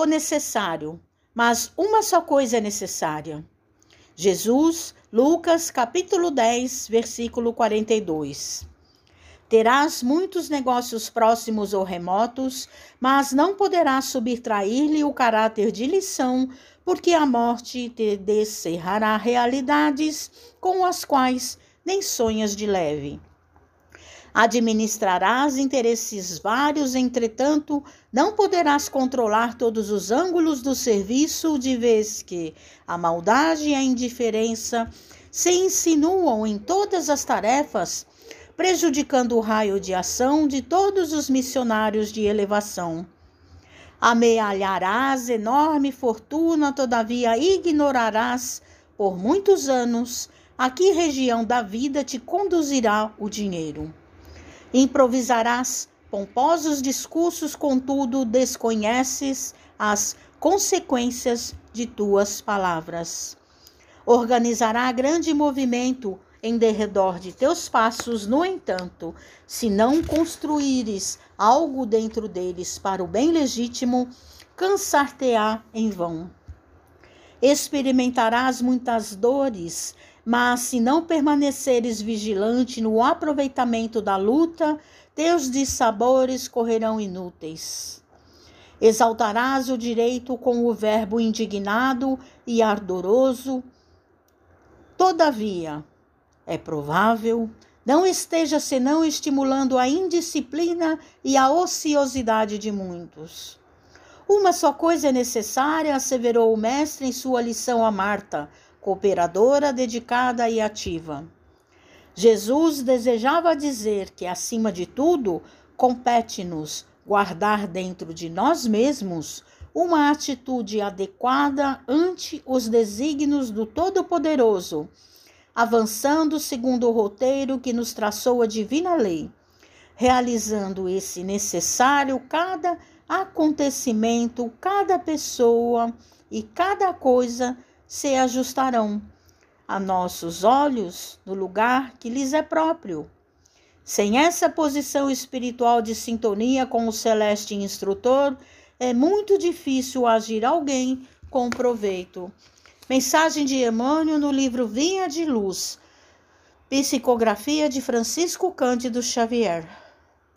o necessário, mas uma só coisa é necessária. Jesus, Lucas capítulo 10, versículo 42. Terás muitos negócios próximos ou remotos, mas não poderás subtrair-lhe o caráter de lição, porque a morte te descerrará realidades com as quais nem sonhas de leve. Administrarás interesses vários, entretanto, não poderás controlar todos os ângulos do serviço, de vez que a maldade e a indiferença se insinuam em todas as tarefas prejudicando o raio de ação de todos os missionários de elevação. Amealharás enorme fortuna, todavia ignorarás por muitos anos a que região da vida te conduzirá o dinheiro. Improvisarás pomposos discursos, contudo desconheces as consequências de tuas palavras. Organizará grande movimento em derredor de teus passos, no entanto, se não construíres algo dentro deles para o bem legítimo, cansar-te-á em vão. Experimentarás muitas dores, mas se não permaneceres vigilante no aproveitamento da luta, teus dissabores correrão inúteis. Exaltarás o direito com o verbo indignado e ardoroso. Todavia, é provável, não esteja senão estimulando a indisciplina e a ociosidade de muitos. Uma só coisa é necessária, asseverou o mestre em sua lição a Marta, cooperadora, dedicada e ativa. Jesus desejava dizer que, acima de tudo, compete-nos guardar dentro de nós mesmos uma atitude adequada ante os desígnios do Todo-Poderoso avançando segundo o roteiro que nos traçou a divina lei, realizando esse necessário cada acontecimento, cada pessoa e cada coisa se ajustarão a nossos olhos no lugar que lhes é próprio. Sem essa posição espiritual de sintonia com o celeste instrutor, é muito difícil agir alguém com proveito Mensagem de Emmanuel no livro Vinha de Luz. Psicografia de Francisco Cândido Xavier.